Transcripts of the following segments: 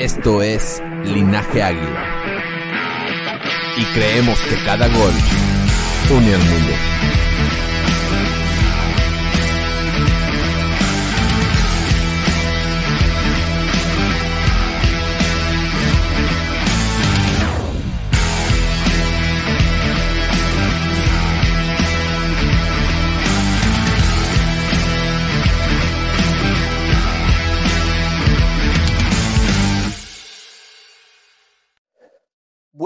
Esto es Linaje Águila. Y creemos que cada gol une al mundo.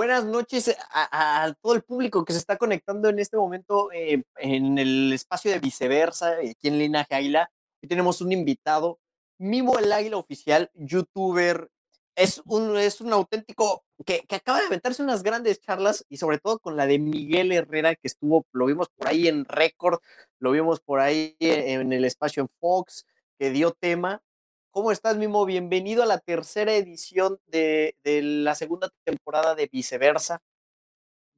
Buenas noches a, todo el público que se está conectando en este momento eh, en el espacio de viceversa, eh, aquí en Linaje Águila. y tenemos un invitado, Mimo el Águila Oficial, youtuber. Es un, es un auténtico que, que, acaba de aventarse unas grandes charlas y sobre todo con la de Miguel Herrera, que estuvo, lo vimos por ahí en Record, lo vimos por ahí en el espacio en Fox, que dio tema ¿Cómo estás, Mimo? Bienvenido a la tercera edición de, la segunda temporada de Viceversa.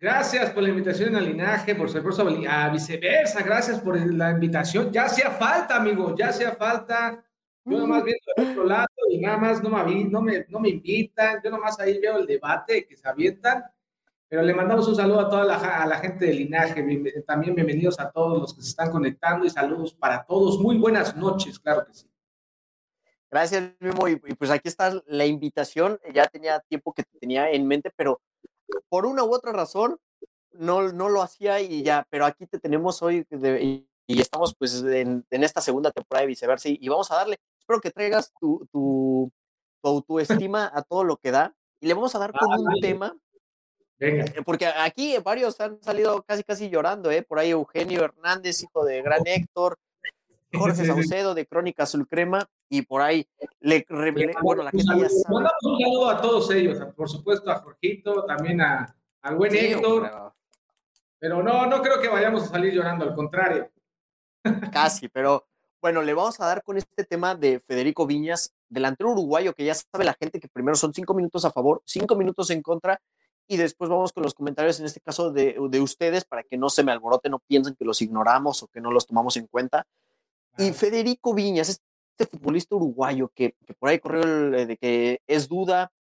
Gracias por la invitación al linaje, por ser a viceversa, gracias por la invitación. Ya hacía falta, amigo, ya hacía falta. Yo nomás viendo al otro lado y nada más no me, no, me, no me invitan, yo nomás ahí veo el debate que se avientan, pero le mandamos un saludo a toda la, a la gente del linaje, también bienvenidos a todos los que se están conectando y saludos para todos. Muy buenas noches, claro que sí. Gracias, Mimo. Y, pues aquí está la invitación. Ya tenía tiempo que tenía en mente, pero por una u otra razón no, no lo hacía y ya, pero aquí te tenemos hoy y, estamos pues en, esta segunda temporada de viceversa y, vamos a darle. Espero que traigas tu, tu, tu autoestima a todo lo que da y le vamos a dar con un tema. Venga. Eh, porque aquí varios han salido casi casi llorando, ¿eh? Por ahí Eugenio Hernández, hijo de Gran Héctor, Jorge Saucedo de Crónica Azul Crema y por ahí le bueno, la gente ya sabe. Mandamos un saludo a todos ellos, por supuesto a Jorgito, también a, al buen Héctor. Pero... no, no creo que vayamos a salir llorando, al contrario. Casi, pero bueno, le vamos a dar con este tema de Federico Viñas, delantero uruguayo, que ya sabe la gente que primero son cinco minutos a favor, cinco minutos en contra, y después vamos con los comentarios, en este caso de, de ustedes, para que no se me alborote, no piensen que los ignoramos o que no los tomamos en cuenta. Y Federico Viñas, este futbolista uruguayo que, por ahí corrió eh, de que es duda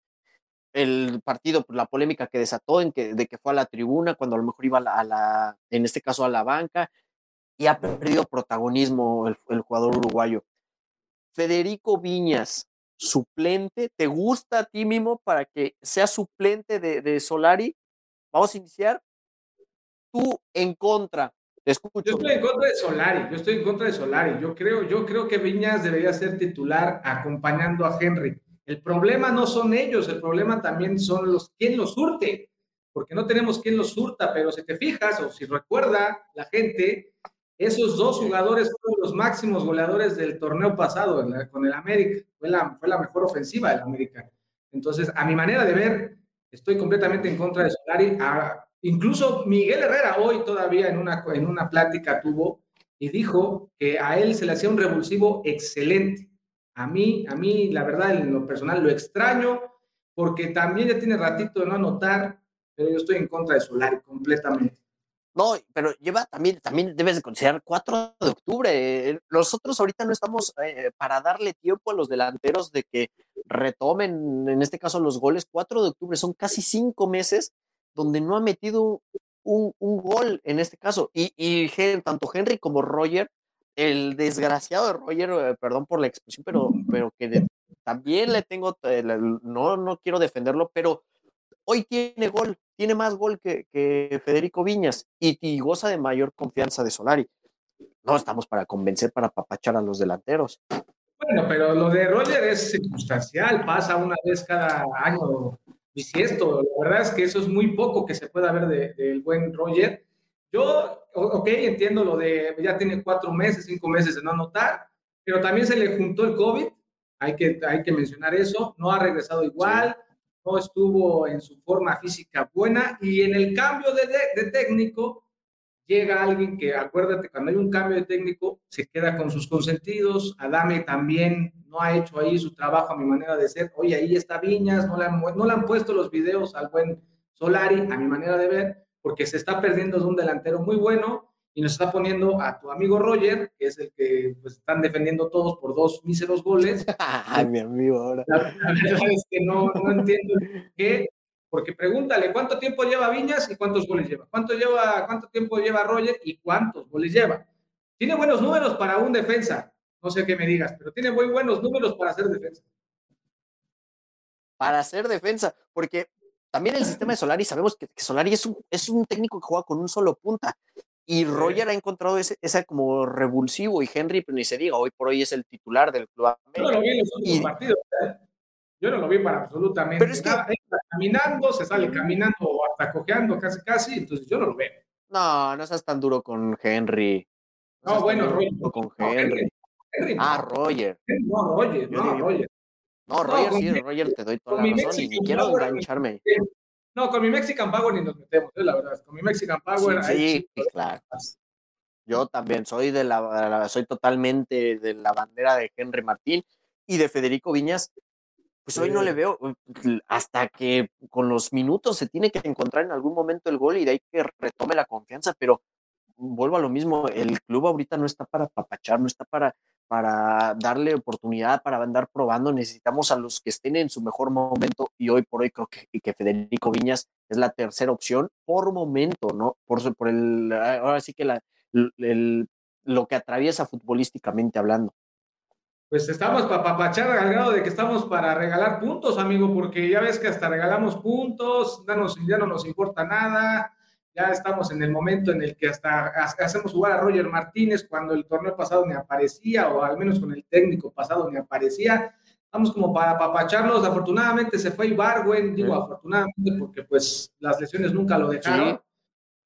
el partido, por la polémica que desató en que, de que fue a la tribuna cuando a lo mejor iba a la, en este caso a la banca, y ha perdido protagonismo el, jugador uruguayo. Federico Viñas, suplente, ¿te gusta a ti mismo para que sea suplente de, de Solari? Vamos a iniciar. Tú en contra, yo estoy en contra de Solari, yo estoy en contra de Solari. Yo creo, yo creo que Viñas debería ser titular acompañando a Henry. El problema no son ellos, el problema también son los quien los surte, porque no tenemos quien los surta, pero si te fijas o si recuerda la gente, esos dos jugadores fueron los máximos goleadores del torneo pasado con el América. Fue la, fue la mejor ofensiva del América. Entonces, a mi manera de ver, estoy completamente en contra de Solari. Incluso Miguel Herrera hoy todavía en una, en una plática tuvo y dijo que a él se le hacía un revulsivo excelente. A mí, a mí, la verdad, en lo personal lo extraño porque también ya tiene ratito de no anotar, pero yo estoy en contra de Solari completamente. No, pero lleva también, también debes de considerar 4 de octubre. Nosotros ahorita no estamos eh, para darle tiempo a los delanteros de que retomen, en este caso, los goles. 4 de octubre son casi cinco meses donde no ha metido un, gol en este caso. Y, y, tanto Henry como Roger, el desgraciado de Roger, eh, perdón por la expresión, pero, pero que también le tengo, eh, no, no quiero defenderlo, pero hoy tiene gol, tiene más gol que, Federico Viñas y, goza de mayor confianza de Solari. No estamos para convencer, para papachar a los delanteros. Bueno, pero lo de Roger es circunstancial, pasa una vez cada año y esto, la verdad es que eso es muy poco que se pueda ver del buen Roger. Yo, ok, entiendo lo de, ya tiene cuatro meses, cinco meses de no anotar, pero también se le juntó el COVID, hay que, hay que mencionar eso, no ha regresado igual, no estuvo en su forma física buena. Y en el cambio de, de, de técnico llega alguien que, acuérdate, cuando hay un cambio de técnico, se queda con sus consentidos. Adame también no ha hecho ahí su trabajo a mi manera de ser. Oye, ahí está Viñas, no le han, no le han puesto los videos al buen Solari, a mi manera de ver, porque se está perdiendo de un delantero muy bueno. y nos está poniendo a tu amigo Roger, que es el que pues, están defendiendo todos por dos míseros goles. Ay, mi amigo, ahora. La, verdad es que no, no entiendo qué, porque pregúntale cuánto tiempo lleva Viñas y cuántos goles lleva. ¿Cuánto, lleva, cuánto tiempo lleva Roger y cuántos goles lleva? Tiene buenos números para un defensa. No sé qué me digas, pero tiene muy buenos números para hacer defensa. Para hacer defensa, porque también el sistema de Solari, sabemos que, Solari es un, es un técnico que juega con un solo punta. Y Roger ha encontrado ese, ese como revulsivo y Henry, pero ni se diga, hoy por hoy es el titular del club. No lo vi en los últimos partidos. ¿eh? Yo no lo vi para absolutamente pero es que, nada. caminando, se sale caminando o hasta cojeando casi casi, entonces yo no lo veo. No, no seas tan duro con Henry. No, bueno, Roger. Con Henry. Henry, ah, Roger. No, Roger, no, Roger. No, Roger, sí, Roger, te doy toda la razón y ni quiero engancharme. No, con mi Mexican Power ni nos metemos, es la verdad. Con mi Mexican Power. Sí, sí claro. Yo también soy de la, soy totalmente de la bandera de Henry Martín y de Federico Viñas. Pues hoy no le veo hasta que con los minutos se tiene que encontrar en algún momento el gol y de ahí que retome la confianza, pero vuelvo a lo mismo, el club ahorita no está para papachar, no está para para darle oportunidad, para andar probando. Necesitamos a los que estén en su mejor momento y hoy por hoy creo que, que Federico Viñas es la tercera opción por momento, ¿no? Por, por el, ahora sí que la, el, lo que atraviesa futbolísticamente hablando. Pues estamos para papachar al grado de que estamos para regalar puntos, amigo, porque ya ves que hasta regalamos puntos, ya, nos, ya no nos importa nada, ya estamos en el momento en el que hasta hacemos jugar a Roger Martínez cuando el torneo pasado ni aparecía, o al menos con el técnico pasado ni aparecía. Estamos como para apapacharlos. Afortunadamente se fue Ibarwen, digo afortunadamente porque pues las lesiones nunca lo dejaron.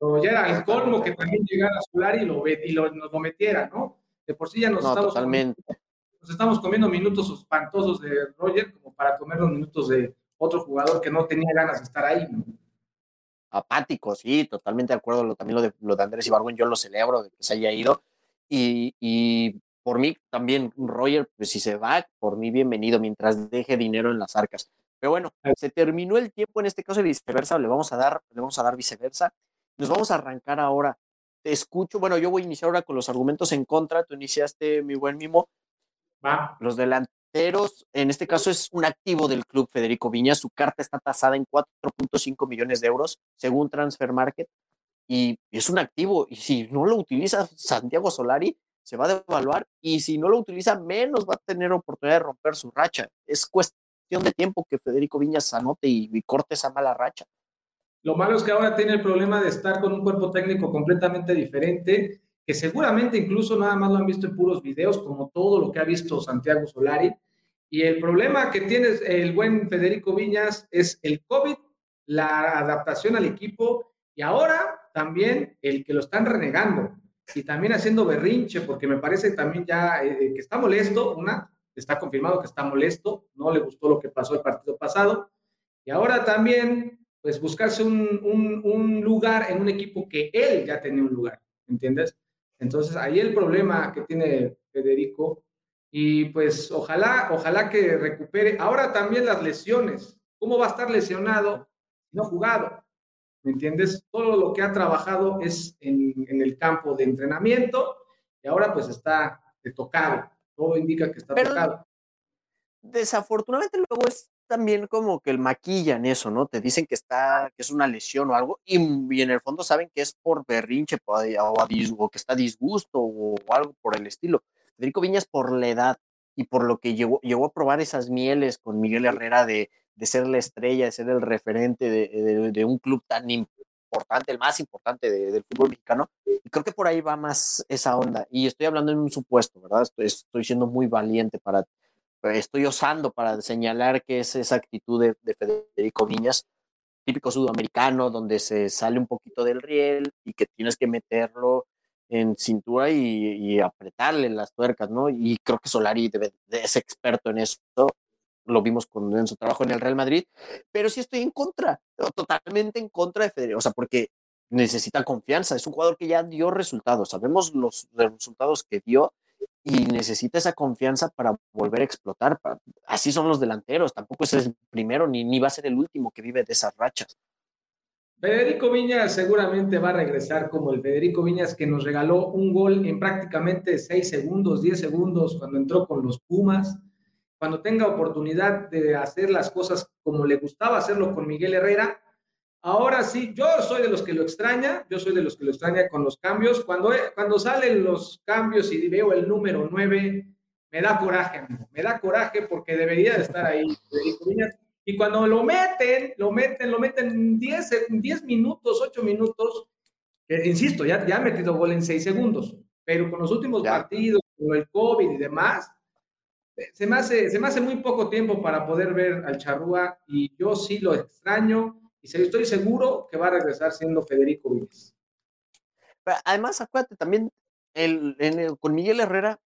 Pero ya era el colmo que también llegara a Solari y, lo, y lo, nos lo metiera, ¿no? De por sí ya nos, estamos totalmente. Comiendo, nos estamos comiendo minutos espantosos de Roger como para comer los minutos de otro jugador que no tenía ganas de estar ahí, ¿no? apático, sí, totalmente de acuerdo. Lo, también lo de, lo de Andrés Ibargüen, yo lo celebro de que se haya ido. Y, y por mí también, Roger, pues si se va, por mí bienvenido, mientras deje dinero en las arcas. Pero bueno, se terminó el tiempo en este caso de viceversa, le vamos a dar, le vamos a dar viceversa. Nos vamos a arrancar ahora. Te escucho, bueno, yo voy a iniciar ahora con los argumentos en contra. Tú iniciaste, mi buen Mimo. Va. Los delanteros en este caso es un activo del club Federico Viña, su carta está tasada en 4.5 millones de euros según Transfer Market y es un activo y si no lo utiliza Santiago Solari se va a devaluar y si no lo utiliza menos va a tener oportunidad de romper su racha. Es cuestión de tiempo que Federico Viñas anote y, y corte esa mala racha. Lo malo es que ahora tiene el problema de estar con un cuerpo técnico completamente diferente que seguramente incluso nada más lo han visto en puros videos, como todo lo que ha visto Santiago Solari. Y el problema que tiene el buen Federico Viñas es el COVID, la adaptación al equipo y ahora también el que lo están renegando y también haciendo berrinche, porque me parece también ya eh, que está molesto, una, está confirmado que está molesto, no le gustó lo que pasó el partido pasado, y ahora también, pues buscarse un, un, un lugar en un equipo que él ya tenía un lugar, ¿entiendes? Entonces, ahí el problema que tiene Federico, y pues ojalá, ojalá que recupere. Ahora también las lesiones. ¿Cómo va a estar lesionado no jugado? ¿Me entiendes? Todo lo que ha trabajado es en, en el campo de entrenamiento y ahora pues está tocado. Todo indica que está tocado. Desafortunadamente luego es también como que el maquillan eso, ¿no? Te dicen que está, que es una lesión o algo, y, en el fondo saben que es por berrinche o, o, que está disgusto o, algo por el estilo. Federico Viñas por la edad y por lo que llegó, llegó a probar esas mieles con Miguel Herrera de, de ser la estrella, de ser el referente de, de, un club tan importante, el más importante del fútbol mexicano. Y creo que por ahí va más esa onda. Y estoy hablando en un supuesto, ¿verdad? Estoy, estoy siendo muy valiente para estoy osando para señalar que es esa actitud de, Federico Viñas, típico sudamericano, donde se sale un poquito del riel y que tienes que meterlo en cintura y, apretarle las tuercas, ¿no? Y creo que Solari debe, es experto en eso. Lo vimos con, en su trabajo en el Real Madrid, pero sí estoy en contra, totalmente en contra de Federico, o sea, porque necesita confianza. Es un jugador que ya dio resultados. Sabemos los resultados que dio y necesita esa confianza para volver a explotar. Así son los delanteros, tampoco es el primero ni, ni va a ser el último que vive de esas rachas. Federico Viñas seguramente va a regresar como el Federico Viñas que nos regaló un gol en prácticamente 6 segundos, 10 segundos cuando entró con los Pumas. Cuando tenga oportunidad de hacer las cosas como le gustaba hacerlo con Miguel Herrera, ahora sí, yo soy de los que lo extraña, yo soy de los que lo extraña con los cambios. Cuando, cuando salen los cambios y veo el número 9, me da coraje, me da coraje porque debería de estar ahí y cuando lo meten, lo meten, lo meten 10, 10 minutos, 8 minutos, insisto, ya, ya ha metido gol en 6 segundos, pero con los últimos partidos, con el COVID y demás, se me, hace, se me hace muy poco tiempo para poder ver al Charrúa y yo sí lo extraño y estoy seguro que va a regresar siendo Federico Vives. Además, acuérdate también, el, con Miguel Herrera,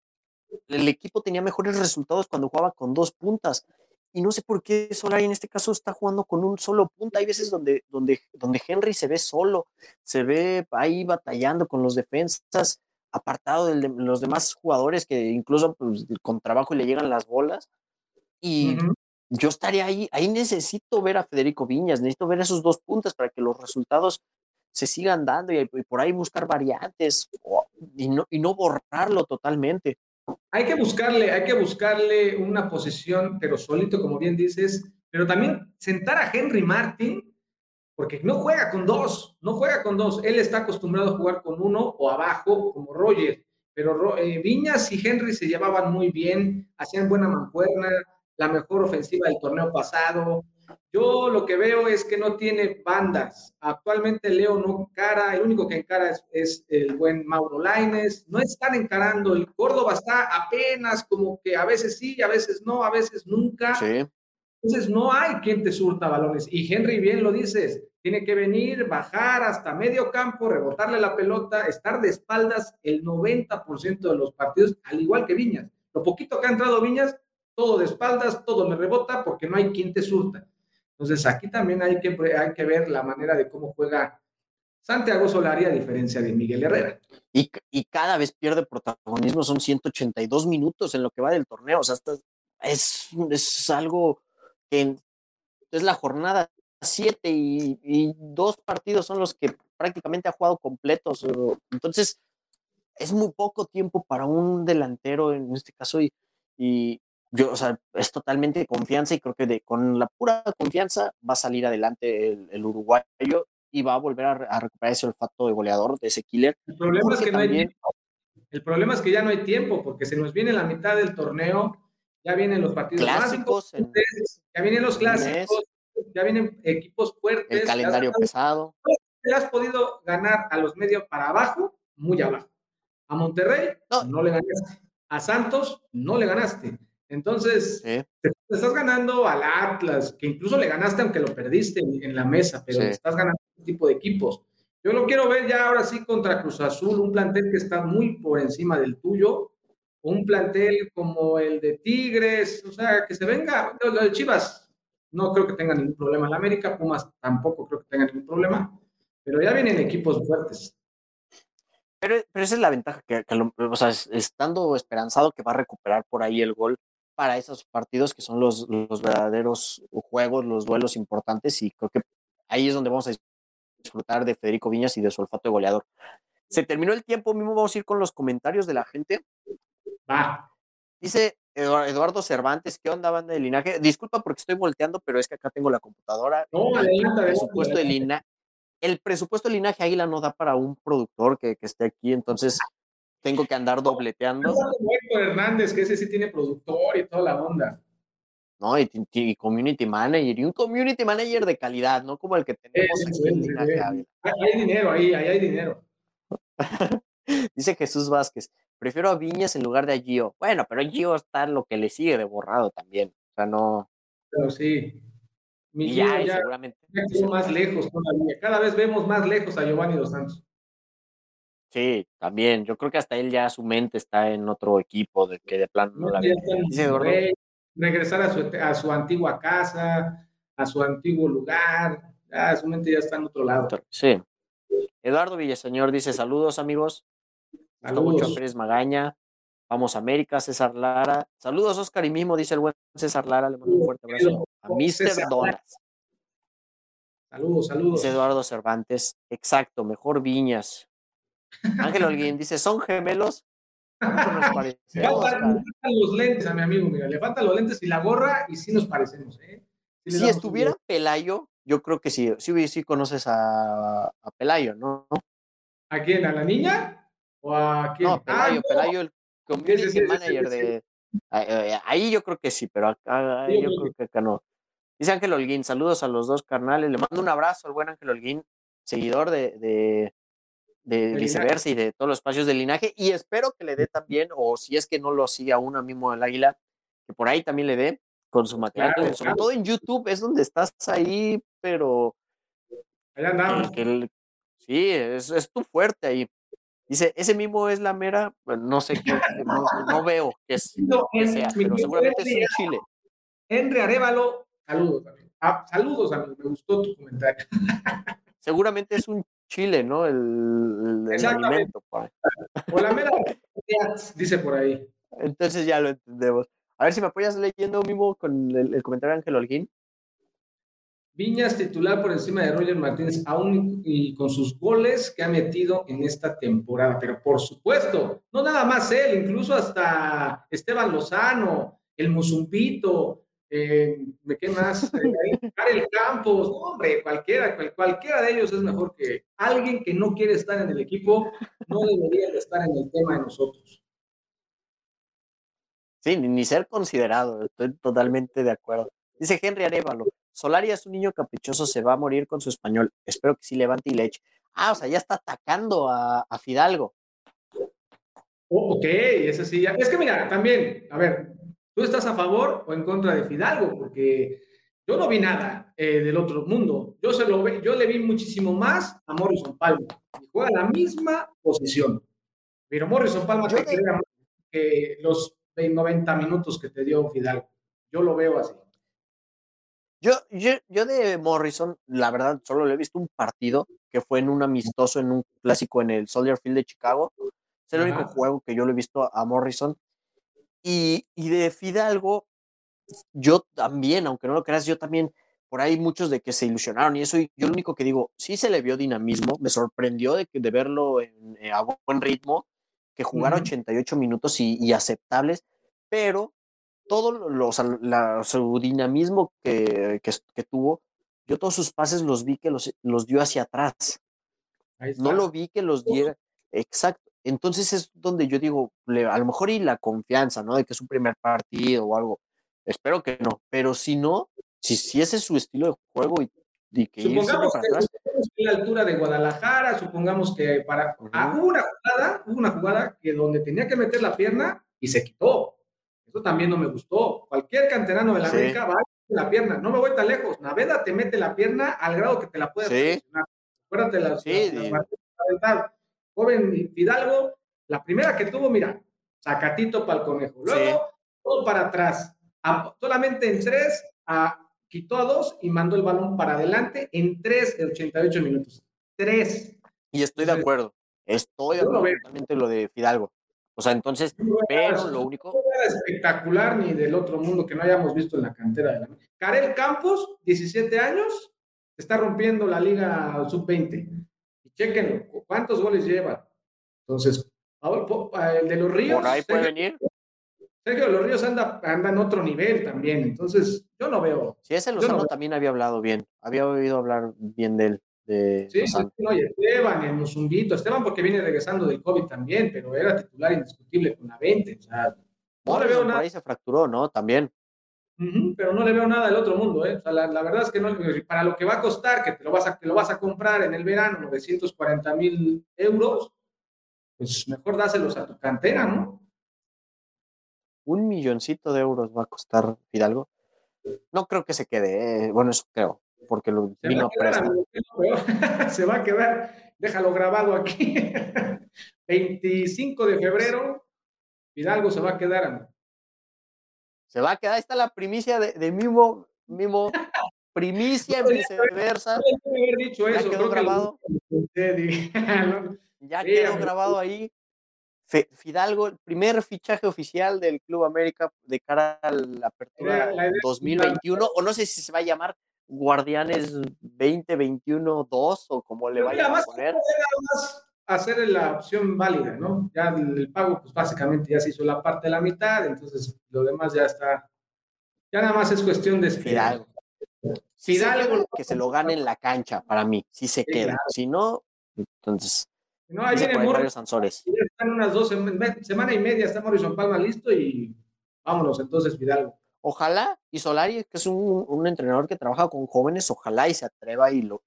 el equipo tenía mejores resultados cuando jugaba con dos puntas y no sé por qué Solari en este caso está jugando con un solo punta. Hay veces donde, donde, donde Henry se ve solo, se ve ahí batallando con los defensas, apartado de los demás jugadores que incluso pues, con trabajo le llegan las bolas. Y yo estaría ahí, ahí necesito ver a Federico Viñas, necesito ver esos dos puntas para que los resultados se sigan dando y, por ahí buscar variantes y no, y no borrarlo totalmente. Hay que buscarle, hay que buscarle una posición, pero solito, como bien dices, pero también sentar a Henry Martin, porque no juega con dos, no juega con dos. Él está acostumbrado a jugar con uno o abajo, como Roger. Pero eh, Viñas y Henry se llevaban muy bien, hacían buena mancuerna, la mejor ofensiva del torneo pasado. Yo lo que veo es que no tiene bandas. Actualmente Leo no encara, el único que encara es, el buen Mauro Laines. No están encarando. El Córdoba está apenas como que a veces sí, a veces no, a veces nunca. Entonces no hay quien te surta balones. Y Henry bien lo dices, tiene que venir, bajar hasta medio campo, rebotarle la pelota, estar de espaldas el 90% de los partidos, al igual que Viñas. Lo poquito que ha entrado Viñas, todo de espaldas, todo le rebota porque no hay quien te surta. Entonces, aquí también hay que, hay que ver la manera de cómo juega Santiago Solari a diferencia de Miguel Herrera. Y, y, cada vez pierde protagonismo, son 182 minutos en lo que va del torneo, o sea, es, es algo que es la jornada 7 y, dos partidos son los que prácticamente ha jugado completos, entonces es muy poco tiempo para un delantero en este caso y, yo, o sea, es totalmente confianza y creo que de, con la pura confianza va a salir adelante el, uruguayo y va a volver a, recuperar ese olfato de goleador, de ese killer. El problema es que no hay. El problema es que ya no hay tiempo, porque se nos viene la mitad del torneo, ya vienen los partidos clásicos, ya vienen los clásicos, ya vienen equipos fuertes. El calendario pesado. Te has podido ganar a los medios para abajo, muy abajo. A Monterrey no, no le ganaste. A Santos no le ganaste. Entonces, te, estás ganando al Atlas, que incluso le ganaste aunque lo perdiste en, la mesa, pero estás ganando este tipo de equipos. Yo lo quiero ver ya ahora sí contra Cruz Azul, un plantel que está muy por encima del tuyo, un plantel como el de Tigres, o sea, que se venga, lo de Chivas, no creo que tenga ningún problema. En América, Pumas tampoco creo que tenga ningún problema, pero ya vienen equipos fuertes. Pero, pero esa es la ventaja, que, o sea, estando esperanzado que va a recuperar por ahí el gol, para esos partidos que son los, los verdaderos juegos, los duelos importantes y creo que ahí es donde vamos a disfrutar de Federico Viñas y de su olfato de goleador. Se terminó el tiempo, mismo vamos a ir con los comentarios de la gente. Va. Dice Eduardo Cervantes, ¿qué onda banda de linaje? Disculpa porque estoy volteando, pero es que acá tengo la computadora. No, el, presupuesto de linaje, el presupuesto de linaje águila no da para un productor que, que esté aquí, entonces tengo que andar dobleteando. Hernández, que ese sí tiene productor y toda la onda. No, y, community manager, y un community manager de calidad, no como el que tenemos aquí en Hay, hay dinero ahí, ahí hay dinero. Dice Jesús Vázquez, prefiero a Viñas en lugar de a Gio. Bueno, pero Gio está lo que le sigue de borrado también. O sea, no. Pero sí. Mi ya, ya, seguramente. más lejos todavía. Cada vez vemos más lejos a Giovanni Dos Santos. Sí, también. Yo creo que hasta él ya su mente está en otro equipo de que de plano no, la ve. regresar a su, a su antigua casa, a su antiguo lugar. Ya su mente ya está en otro lado. Sí. Eduardo Villaseñor dice: Saludos, amigos. Saludos. mucho Pérez Magaña. Vamos a América, César Lara. Saludos, Oscar y Mimo, dice el buen César Lara. Le mando un fuerte abrazo a Mr. Donas. Saludos, saludos. Dice Eduardo Cervantes. Exacto, mejor Viñas. Ángel Holguín dice, ¿son gemelos? Nos Le parecemos, faltan, cara. le faltan los lentes a mi amigo, mira, le faltan los lentes y la gorra y sí nos parecemos, ¿eh? Sí Si estuviera Pelayo, yo creo que sí. Sí, sí conoces a, a Pelayo, ¿no? ¿A quién? ¿A la niña? ¿O a quién? No, Pelayo, Ah. Pelayo, el community sí, sí, manager de. Ahí- yo creo que sí, pero acá yo creo creo que acá no. Dice Ángel Holguín, saludos a los dos carnales. Le mando un abrazo al buen Ángel Holguín, seguidor de, de, de viceversa y de todos los espacios de linaje. Y espero que le dé también, o si es que no lo sigue aún a Mimo del Águila, que por ahí también le dé con su material. Claro, sobre claro. todo en YouTube es donde estás ahí, pero Allá andamos. que- que el- sí, es, es tu fuerte ahí. Dice, ese mimo es la mera, bueno, no sé qué, no, no veo que, es, No, que en- sea, pero seguramente es un chile. Henry Arevalo, saludos también. Ah, saludos, amigo, me gustó tu comentario. Seguramente es un chile, ¿no? El, el- alimento. O la mera dice por ahí. Entonces ya lo entendemos. A ver si me apoyas leyendo mimo con el, el comentario de Ángel Holguín. Viñas titular por encima de Roger Martínez, aún y con sus goles que ha metido en esta temporada. Pero por supuesto, no nada más él, incluso hasta Esteban Lozano, el Musumbito, eh, ¿de qué más? Eh, Karel Campos, no, hombre, cualquiera, cual- cualquiera de ellos es mejor que alguien que no quiere estar en el equipo, no debería de estar en el tema de nosotros. Sí, ni, ni ser considerado, estoy totalmente de acuerdo. Dice Henry Arevalo, Solari es un niño caprichoso, se va a morir con su español. Espero que sí levante y le eche. Ah, o sea, ya está atacando a, a Fidalgo. Oh, ok, ese sí. ya- Es que mira, también, a ver, ¿tú estás a favor o en contra de Fidalgo? Porque yo no vi nada eh, del otro mundo. Yo, se lo ve, yo le vi muchísimo más a Morrison Palma. Y juega la misma posición. Pero Morrison Palma más que los 90 minutos que te dio Fidalgo. Yo lo veo así. Yo, yo, yo de Morrison, la verdad, solo le he visto un partido que fue en un amistoso, en un clásico en el Soldier Field de Chicago. Es el único juego que yo le he visto a Morrison. Y, y de Fidalgo, yo también, aunque no lo creas, yo también, por ahí muchos de que se ilusionaron y eso, y yo lo único que digo, sí se le vio dinamismo, me sorprendió de, de verlo en- eh, a buen ritmo, que jugara Ujú. 88 minutos y, y aceptables, pero todo lo, lo- o sea, la- su dinamismo que, que, que tuvo, yo todos sus pases los vi que los, los dio hacia atrás no lo vi que los diera. Exacto. Entonces es donde yo digo, le- a lo mejor y la confianza, ¿no? De que es un primer partido o algo. Espero que no. Pero si no, si, si ese es su estilo de juego y, y que Supongamos para que, atrás, la altura de Guadalajara, supongamos que para ah, hubo una jugada, hubo una jugada que donde tenía que meter la pierna y se quitó. Eso también no me gustó. Cualquier canterano de la Sí. América va a meter la pierna. No me voy tan lejos. Naveda te mete la pierna al grado que te la puedes Sí. Acuérdate las, Sí, las- las Joven Fidalgo, la primera que tuvo, mira, sacatito para el conejo. Luego, Sí. todo para atrás. A- solamente en tres, a- quitó a dos y mandó el balón para adelante en tres de 88 minutos. Tres. y estoy de acuerdo. Estoy de acuerdo totalmente lo de Fidalgo. O sea, entonces, pero lo único, No era espectacular ni del otro mundo que no hayamos visto en la cantera de la Karel Campos, 17 años, está rompiendo la liga sub-20. Chequenlo, ¿cuántos goles lleva? Entonces, el de los Ríos, por ahí puede Sergio, venir. Sergio de los Ríos anda, anda en otro nivel también. Entonces, yo no veo. Si ese no Lozano veo. también había hablado bien. Había oído hablar bien de él, de Sí, sí, no, y Esteban, el Musumbito, Esteban porque viene regresando del COVID también, pero era titular indiscutible con la 20. O sea, no le veo por nada. ahí se fracturó, ¿no? También. Pero no le veo nada del otro mundo, ¿eh? O sea, la, la verdad es que no, para lo que va a costar, que te lo vas a, que lo vas a comprar en el verano, 940 mil euros, pues mejor dáselos a tu cantera, ¿no? un milloncito de euros va a costar Fidalgo. No creo que se quede, eh, bueno, eso creo, porque lo Se vino se va a quedar, déjalo grabado aquí. 25 de febrero, Hidalgo se va a quedar. Se va a quedar, ahí está la primicia de, de Mimo, Mimo, primicia en viceversa, haber dicho Ya eso, quedó que grabado. Ya quedó grabado ahí. Fidalgo, el primer fichaje oficial del Club América de cara a la apertura Era la idea 2021, o no sé si se va a llamar Guardianes 2021 2 o como le vayan a poner. Más hacer la opción válida, ¿no? Ya el, pago, pues básicamente ya se hizo la parte de la mitad, entonces lo demás ya está. Ya nada más es cuestión de Fidalgo. Si Fidalgo, que se lo gane en la cancha, para mí, si se queda. Si no, entonces. No, ahí viene Morrison. Sansores. Están unas dos semanas y media, está Morrison Palma listo y vámonos entonces, Fidalgo ojalá, y Solari, que es un, entrenador que trabaja con jóvenes, ojalá y se atreva y, lo,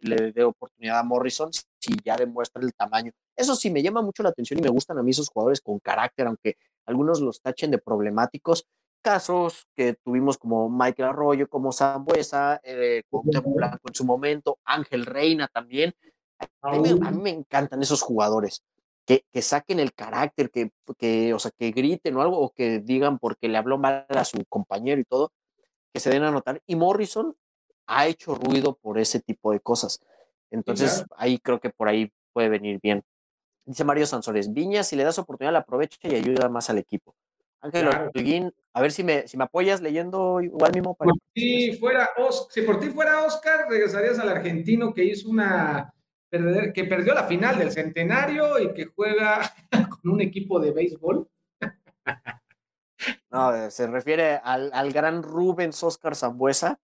le dé oportunidad a Morrison si ya demuestra el tamaño. Eso sí, me llama mucho la atención y me gustan a mí esos jugadores con carácter, aunque algunos los tachen de problemáticos. Casos que tuvimos como Michael Arroyo, como Zambuesa, eh, Blanco en su momento, Ángel Reina también. a mí me encantan esos jugadores que, saquen el carácter, que, que, o sea, que griten o algo, o que digan porque le habló mal a su compañero y todo, que se den a notar. Y Morrison ha hecho ruido por ese tipo de cosas. Entonces, ahí creo que por ahí puede venir bien. Dice Mario Sansores, Viña, si le das oportunidad, la aprovecha y ayuda más al equipo. Ángel a ver si me, si me apoyas leyendo igual mismo. Para si, fuera, si por ti fuera Oscar, regresarías al argentino que hizo una que perdió la final del centenario y que juega con un equipo de béisbol. No, se refiere al, gran Rubens Oscar Zambuesa,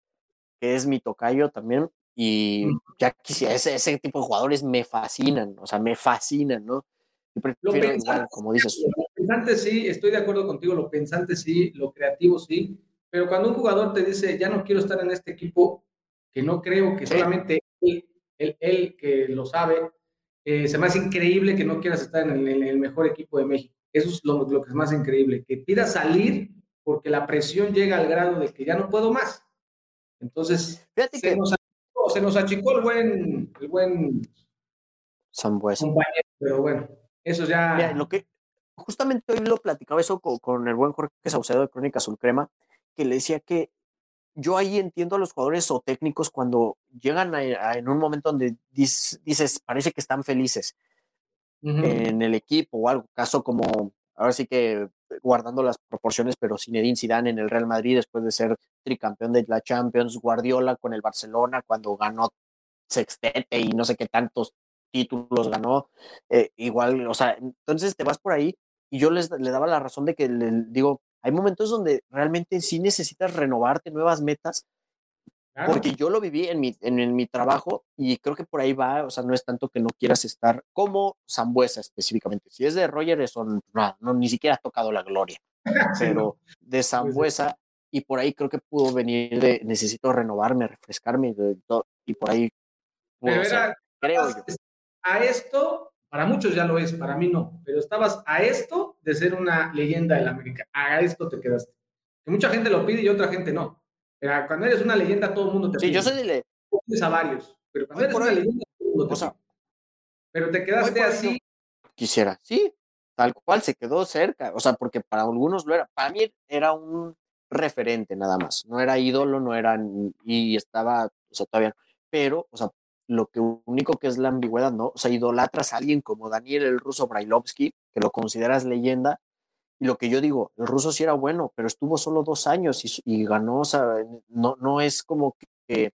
que es mi tocayo también, y ya quisiera, ese, ese tipo de jugadores me fascinan, o sea, me fascinan, ¿no? Yo prefiero igual, como dices. Lo pensante sí, estoy de acuerdo contigo, lo pensante sí, lo creativo sí, pero cuando un jugador te dice, ya no quiero estar en este equipo, que no creo que solamente él, que lo sabe, eh, se me hace increíble que no quieras estar en el, mejor equipo de México. Eso es lo, que es más increíble, que pidas salir porque la presión llega al grado de que ya no puedo más. Entonces, se, nos achicó, el buen, el buen compañero, pero bueno, eso ya... lo que, justamente hoy lo platicaba eso con, con el buen Jorge Saucedo de Crónica Azul Crema, que le decía que yo ahí entiendo a los jugadores o técnicos cuando llegan en un momento donde dices, parece que están felices en el equipo o algo, caso como, ahora sí que guardando las proporciones, pero Zinedine Zidane en el Real Madrid después de ser tricampeón de la Champions, Guardiola con el Barcelona cuando ganó sextete y no sé qué tantos títulos ganó, eh, igual, o sea, entonces te vas por ahí y yo les le daba la razón de que le digo, hay momentos donde realmente sí necesitas renovarte nuevas metas, porque yo lo viví en mi, en, mi trabajo y creo que por ahí va, o sea, no es tanto que no quieras estar como Zambuesa específicamente. Si es de Roger, eso no, no ni siquiera ha tocado la gloria, pero de Zambuesa y por ahí creo que pudo venir de necesito renovarme, refrescarme y, por ahí creo yo. A esto para muchos ya lo es, para mí no, pero estabas a esto de ser una leyenda del América. A esto te quedaste. Que mucha gente lo pide y otra gente no. Pero cuando eres una leyenda, todo el mundo te pide. Sí, yo soy de le... a varios, pero cuando eres una leyenda, todo el mundo te pide. Pero te quedaste así. Quisiera, sí, tal cual se quedó cerca. O sea, porque para algunos lo era. Para mí era un referente nada más. No era ídolo, no era. Y estaba, o sea, todavía. Pero, o sea, lo que único que es la ambigüedad, ¿no? O sea, idolatras a alguien como Daniel el ruso Brailovsky, que lo consideras leyenda, y lo que yo digo, el ruso sí era bueno, pero estuvo solo dos años y, ganó, o sea, no, no es como que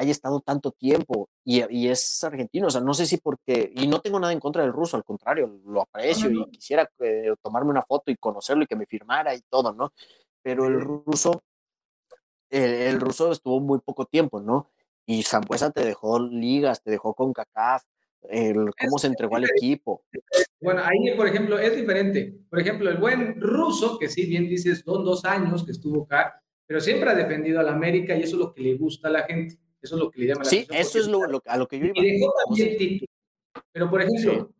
haya estado tanto tiempo y, es argentino, o sea, no sé si porque, y no tengo nada en contra del ruso, al contrario, lo aprecio y quisiera eh, tomarme una foto y conocerlo y que me firmara y todo, ¿no? Pero el ruso, el ruso estuvo muy poco tiempo, ¿no? Y Zambuesa te dejó ligas, te dejó con CACAF, cómo se entregó al equipo. Bueno, ahí, por ejemplo, es diferente. Por ejemplo, el buen ruso, que sí, bien dices, son dos años que estuvo acá, pero siempre ha defendido a la América y eso es lo que le gusta a la gente. Eso es lo que le llama la Sí, eso es lo, a lo que yo iba. Y dejó también título. Pero, por ejemplo,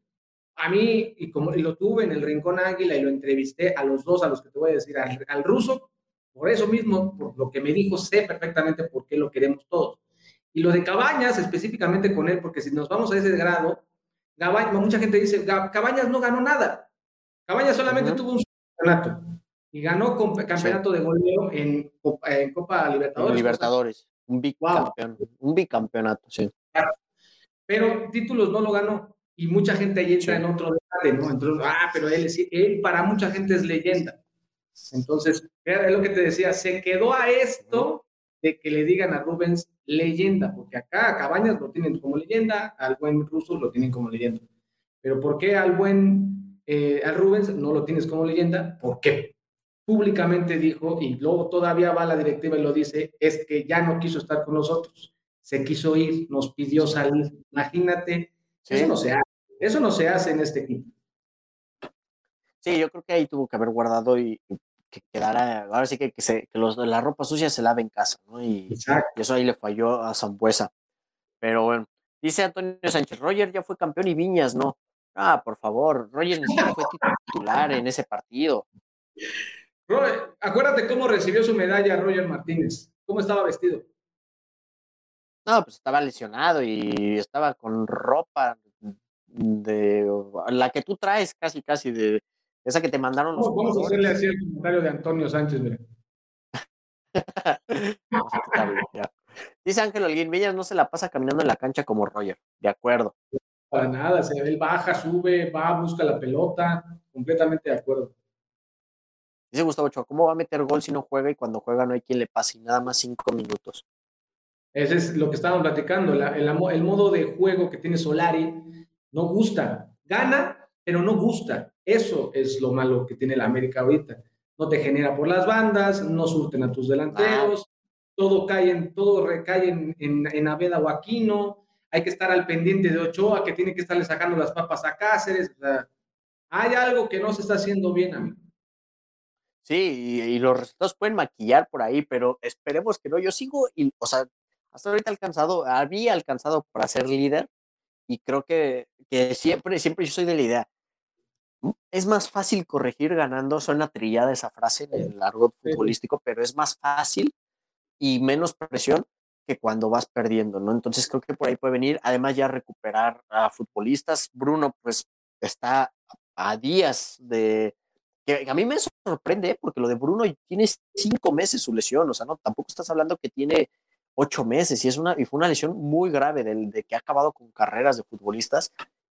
a mí, y como lo tuve en el Rincón Águila y lo entrevisté a los dos, a los que te voy a decir, al, al ruso, por eso mismo, por lo que me dijo, sé perfectamente por qué lo queremos todos. Y lo de Cabañas, específicamente con él, porque si nos vamos a ese grado, mucha gente dice, Cabañas no ganó nada. Cabañas solamente tuvo un campeonato y ganó campeonato de goleo en, Copa Libertadores. Libertadores, un bicampeón, un bicampeonato, sí. Pero títulos no lo ganó y mucha gente ahí entra en otro debate, ¿no? Entonces, ah, pero él, él para mucha gente es leyenda. Entonces, es lo que te decía, se quedó a esto de que le digan a Rubens leyenda, porque acá a Cabañas lo tienen como leyenda, al buen Russo lo tienen como leyenda. Pero ¿por qué al buen, eh, al Rubens no lo tienes como leyenda? Porque públicamente dijo, y luego todavía va la directiva y lo dice, es que ya no quiso estar con nosotros, se quiso ir, nos pidió salir. Imagínate, eso no se hace, eso no se hace en este equipo. Sí, yo creo que ahí tuvo que haber guardado y, que quedara, ahora sí que, que, se, que los, la ropa sucia se lave en casa, ¿no? Y, y, eso ahí le falló a Zambuesa. Pero bueno, dice Antonio Sánchez, Roger ya fue campeón y Viñas, ¿no? Ah, por favor, Roger siquiera fue titular en ese partido. Roger, acuérdate cómo recibió su medalla Roger Martínez, cómo estaba vestido. No, pues estaba lesionado y estaba con ropa de la que tú traes casi, casi de, esa que te mandaron los. Vamos a hacerle así el comentario de Antonio Sánchez, mira. Dice Ángel Alguín, Villas no se la pasa caminando en la cancha como Roger. De acuerdo. Para nada, se, él baja, sube, va, busca la pelota. Completamente de acuerdo. Dice Gustavo Ochoa, ¿cómo va a meter gol si no juega y cuando juega no hay quien le pase y nada más cinco minutos? Ese es lo que estábamos platicando. el, el modo de juego que tiene Solari no gusta. Gana, pero no gusta. Eso es lo malo que tiene la América ahorita. No te genera por las bandas, no surten a tus delanteros, todo cae en, todo recae en, en, Aveda o Aquino, hay que estar al pendiente de Ochoa, que tiene que estarle sacando las papas a Cáceres. hay algo que no se está haciendo bien, amigo. Sí, y, los resultados pueden maquillar por ahí, pero esperemos que no. Yo sigo, y, o sea, hasta ahorita alcanzado, había alcanzado para ser líder, y creo que, que siempre, siempre yo soy de la idea, es más fácil corregir ganando, suena trillada esa frase en el largo futbolístico, pero es más fácil y menos presión que cuando vas perdiendo, ¿no? Entonces creo que por ahí puede venir, además ya recuperar a futbolistas. Bruno, pues está a días de, que a mí me sorprende, ¿eh? porque lo de Bruno tiene cinco meses su lesión, o sea, no, tampoco estás hablando que tiene ocho meses y es una, y fue una lesión muy grave de, de que ha acabado con carreras de futbolistas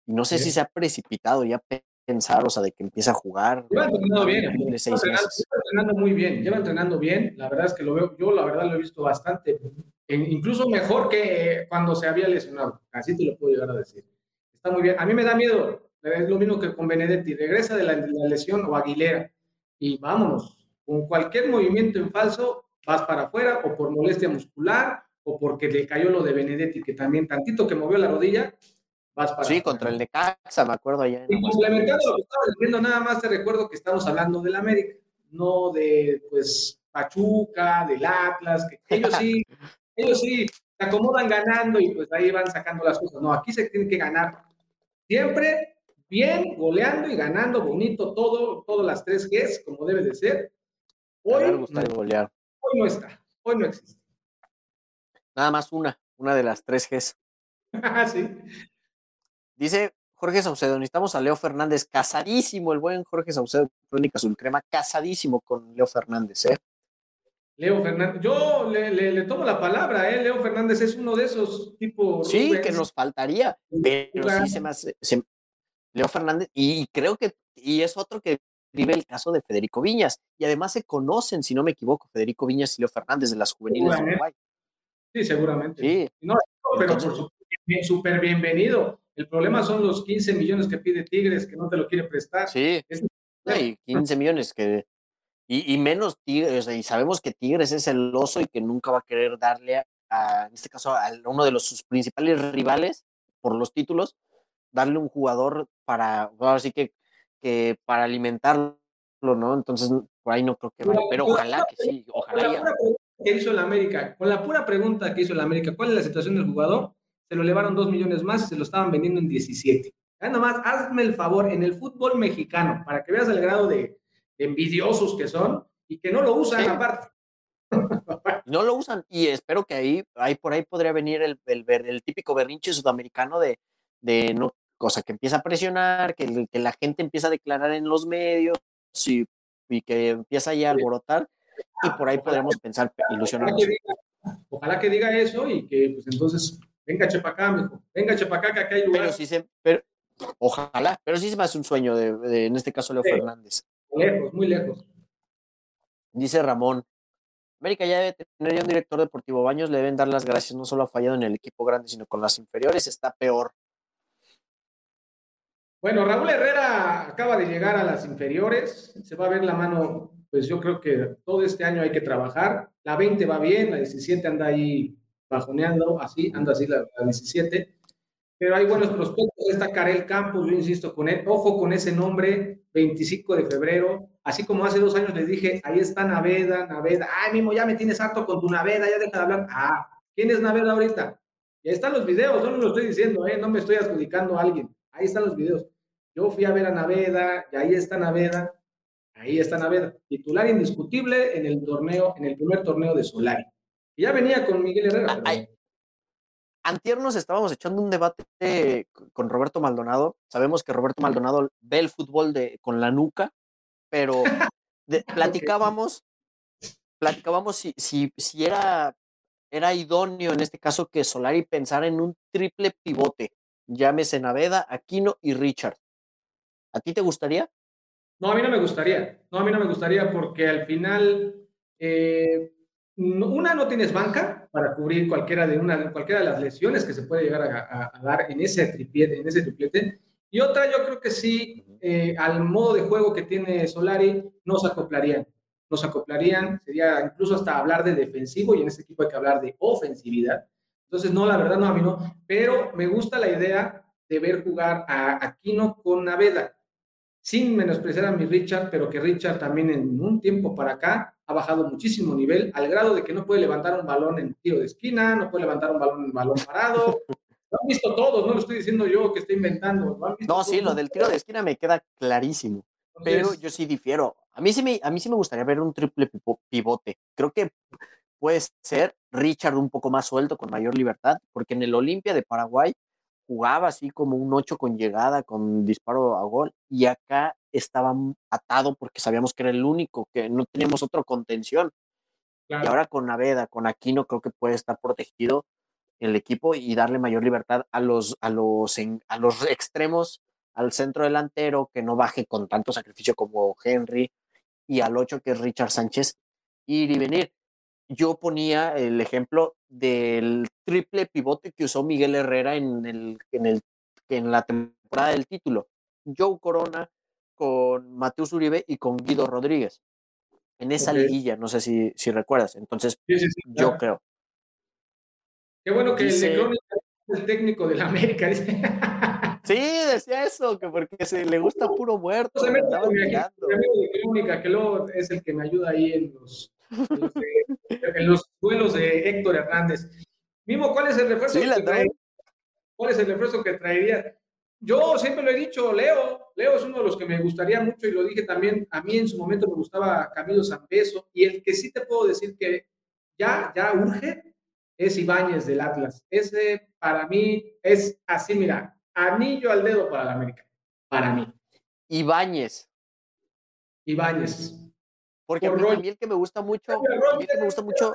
y no sé si se ha precipitado ya pensar, o sea, de que empieza a jugar. Lleva entrenando bien, lleva entrenando, muy bien, lleva entrenando bien, la verdad es que lo veo, yo la verdad lo he visto bastante, incluso mejor que cuando se había lesionado, así te lo puedo llegar a decir. Está muy bien, a mí me da miedo, es lo mismo que con Benedetti, regresa de la, lesión o Aguilera y vámonos, con cualquier movimiento en falso vas para afuera o por molestia muscular o porque le cayó lo de Benedetti, que también tantito que movió la rodilla, sí, contra el de Caxa, me acuerdo allá. y complementando lo que estaba diciendo, nada más te recuerdo que estamos hablando del América, no de, pues, Pachuca, del Atlas, que ellos sí, ellos sí se acomodan ganando y pues ahí van sacando las cosas. No, aquí se tiene que ganar siempre bien, goleando y ganando bonito todo, todas las tres Gs, como debe de ser. Hoy, golear. Hoy no está, hoy no existe. Nada más una, una de las tres Gs. sí. Dice Jorge Saucedo, necesitamos a Leo Fernández, casadísimo el buen Jorge Saucedo, Crónica Crema, casadísimo con Leo Fernández, ¿eh? Leo Fernández, yo le, tomo la palabra, ¿eh? Leo Fernández es uno de esos tipos. Sí, que nos faltaría, pero sí se me hace. Leo Fernández, y creo que, y es otro que vive el caso de Federico Viñas, y además se conocen, si no me equivoco, Federico Viñas y Leo Fernández de las juveniles de Uruguay. Sí, seguramente. Sí. No, pero súper bienvenido. El problema son los 15 millones que pide Tigres, que no te lo quiere prestar. Sí, hay 15 millones que... Y, menos Tigres, y sabemos que Tigres es el oso y que nunca va a querer darle, a, en este caso, a uno de los, sus principales rivales por los títulos, darle un jugador para, así que, que para alimentarlo, ¿no? Entonces, por ahí no creo que vaya, pero ojalá que sí, ojalá. que hizo el América, con la pura pregunta que hizo el América, ¿cuál es la situación del jugador? se lo elevaron dos millones más y se lo estaban vendiendo en 17. Ya nomás, hazme el favor, en el fútbol mexicano, para que veas el grado de, envidiosos que son y que no lo usan aparte. No lo usan y espero que ahí, ahí por ahí podría venir el, el, el típico berrinche sudamericano de, de no, cosa que empieza a presionar, que, que, la gente empieza a declarar en los medios y, y que empieza ya a alborotar y por ahí podríamos pensar ilusionarnos. Ojalá que, diga, eso y que pues entonces Venga, Chepacá, mijo. Venga, Chepacá, que acá hay lugar. Pero sí se, pero, ojalá, pero sí se me hace un sueño de, en este caso, Leo Fernández. Lejos, muy lejos. Dice Ramón, América ya debe tener ya un director deportivo. Baños le deben dar las gracias. No solo ha fallado en el equipo grande, sino con las inferiores. Está peor. Bueno, Raúl Herrera acaba de llegar a las inferiores. Se va a ver la mano. Pues yo creo que todo este año hay que trabajar. La 20 va bien, la 17 anda ahí bajoneando, así, anda así la, la 17 pero hay buenos prospectos. Está Karel Campos, yo insisto con él. Ojo con ese nombre, 25 de febrero. Así como hace dos años les dije, ahí está Naveda, Naveda. Ay, Mimo, ya me tienes harto con tu Naveda, ya deja de hablar. Ah, ¿quién es Naveda ahorita? Y ahí están los videos, no lo estoy diciendo, ¿eh? no me estoy adjudicando a alguien. Ahí están los videos. Yo fui a ver a Naveda, y ahí está Naveda, ahí está Naveda. Titular indiscutible en el torneo, en el primer torneo de Solari. Y ya venía con Miguel Herrera. Pero... Antier nos estábamos echando un debate con Roberto Maldonado. Sabemos que Roberto Maldonado ve el fútbol de, con la nuca, pero de, platicábamos, platicábamos si, si, si era, era idóneo en este caso que Solari pensara en un triple pivote, llámese Naveda, Aquino y Richard. ¿A ti te gustaría? No, a mí no me gustaría. No, a mí no me gustaría porque al final eh, una, no tienes banca para cubrir cualquiera de, una, cualquiera de las lesiones que se puede llegar a, dar en ese, triplete, en ese triplete. Y otra, yo creo que sí, eh, al modo de juego que tiene Solari, no se acoplarían. No se acoplarían, sería incluso hasta hablar de defensivo y en este equipo hay que hablar de ofensividad. Entonces, no, la verdad no, a mí no. Pero me gusta la idea de ver jugar a Aquino con Naveda sin menospreciar a mi Richard, pero que Richard también en un tiempo para acá ha bajado muchísimo nivel, al grado de que no puede levantar un balón en tiro de esquina, no puede levantar un balón en balón parado. Lo han visto todos, no lo estoy diciendo yo que estoy inventando. no, sí, lo del tiro de esquina me queda clarísimo. pero yo sí difiero. A mí sí, me, a mí sí me gustaría ver un triple pivote. Creo que puede ser Richard un poco más suelto, con mayor libertad, porque en el Olimpia de Paraguay jugaba así como un 8 con llegada, con disparo a gol, y acá estaba atado porque sabíamos que era el único, que no teníamos otra contención. Y ahora con Naveda, con Aquino, creo que puede estar protegido el equipo y darle mayor libertad a los, a los, a los extremos, al centro delantero, que no baje con tanto sacrificio como Henry, y al 8 que es Richard Sánchez, ir y venir yo ponía el ejemplo del triple pivote que usó Miguel Herrera en, el, en, el, en la temporada del título. Joe Corona con Mateus Uribe y con Guido Rodríguez. En esa liguilla, no sé si, si recuerdas. Entonces, yo creo. Qué bueno que dice, el, el técnico de la América. Dice. Sí, decía eso, que porque se le gusta puro muerto. Se mi amigo de Crónica, que luego es el que me ayuda ahí en los, en los duelos de Héctor Hernández. Mimo, ¿cuál es el refuerzo? que trae, ¿Cuál es el refuerzo que traería? Yo siempre lo he dicho, Leo, Leo es uno de los que me gustaría mucho y lo dije también, a mí en su momento me gustaba Camilo Zampeso y el que sí te puedo decir que ya, ya urge es Ibáñez del Atlas. Ese para mí es así, mira, anillo al dedo para la América, para mí. Ibáñez. Ibáñez. Porque Por a mí el que me gusta mucho, a mí que me gusta mucho.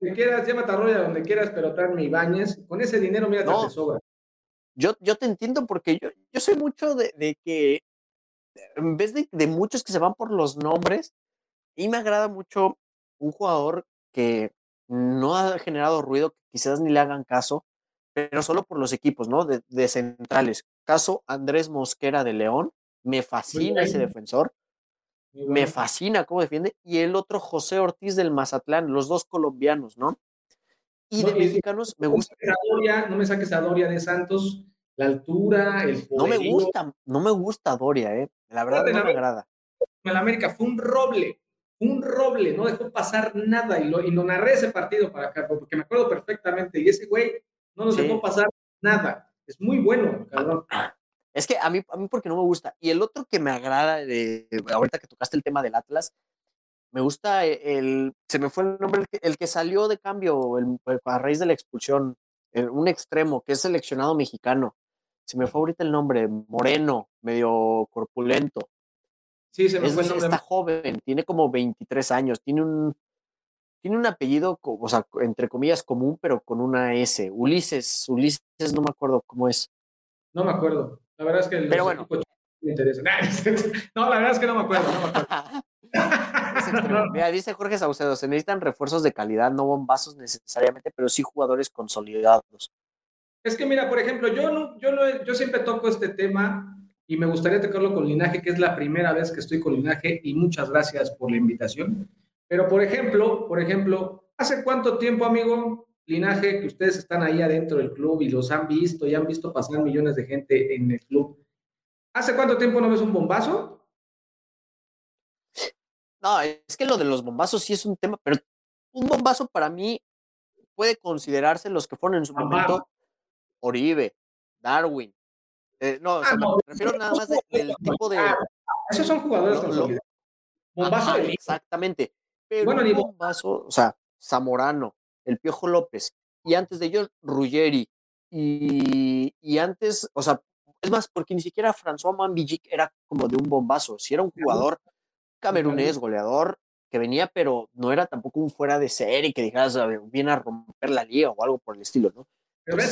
Donde quieras, llévate a Roya donde quieras, pero tráeme Ibáñez. Con ese dinero, mira, te sobra. Yo, yo te entiendo porque yo, yo soy mucho de, de que, en vez de, de, muchos que se van por los nombres, y me agrada mucho un jugador que no ha generado ruido, que quizás ni le hagan caso, pero solo por los equipos, ¿no? De, de centrales. Caso Andrés Mosquera de León, me fascina ese defensor me fascina cómo defiende. Y el otro, José Ortiz del Mazatlán, los dos colombianos, ¿no? Y de mexicanos me gusta. no me saques a Doria de Santos, la altura, el No me gusta, no me gusta Doria, ¿eh? La verdad no me agrada. En América fue un roble, un roble, no dejó pasar nada y lo, y lo narré ese partido para acá, porque me acuerdo perfectamente. Y ese güey no nos dejó pasar nada. Es muy bueno, cabrón. Es que a mí, a mí porque no me gusta. Y el otro que me agrada, de, ahorita que tocaste el tema del Atlas, me gusta el, se me fue el nombre, el que, salió de cambio el, a raíz de la expulsión, un extremo, que es seleccionado mexicano. Se me fue ahorita el nombre, Moreno, medio corpulento. Sí, se me fue el nombre. Está joven, tiene como 23 años, tiene un, tiene un apellido, o sea, entre comillas común, pero con una S. Ulises, Ulises, no me acuerdo cómo es. No me acuerdo. La verdad es que Pero bueno. me interesa. No, la verdad es que no me acuerdo, no me acuerdo. Mira, dice Jorge Saucedo, se necesitan refuerzos de calidad, no bombazos necesariamente, pero sí jugadores consolidados. Es que mira, por ejemplo, yo, no, yo, no, yo siempre toco este tema y me gustaría tocarlo con Linaje, que es la primera vez que estoy con Linaje y muchas gracias por la invitación. Pero por ejemplo, por ejemplo, ¿hace cuánto tiempo, amigo, Linaje, que ustedes están ahí adentro del club y los han visto y han visto pasar millones de gente en el club? ¿Hace cuánto tiempo no ves un bombazo? No, es que lo de los bombazos sí es un tema, pero un bombazo para mí puede considerarse los que fueron en su momento Oribe, Darwin. Eh, no, ah, me refiero nada más del tipo de. Esos son jugadores con Bombazo Exactamente. Pero bueno, un bombazo, o sea, Zamorano, el Piojo López, y antes de ellos, Ruggeri, y, y antes, o sea, es más, porque ni siquiera François Mambillic era como de un bombazo, si era un jugador camerunés, goleador, que venía, pero no era tampoco un fuera de serie que dijeras, viene a romper la liga o algo por el estilo, ¿no? Pero ve,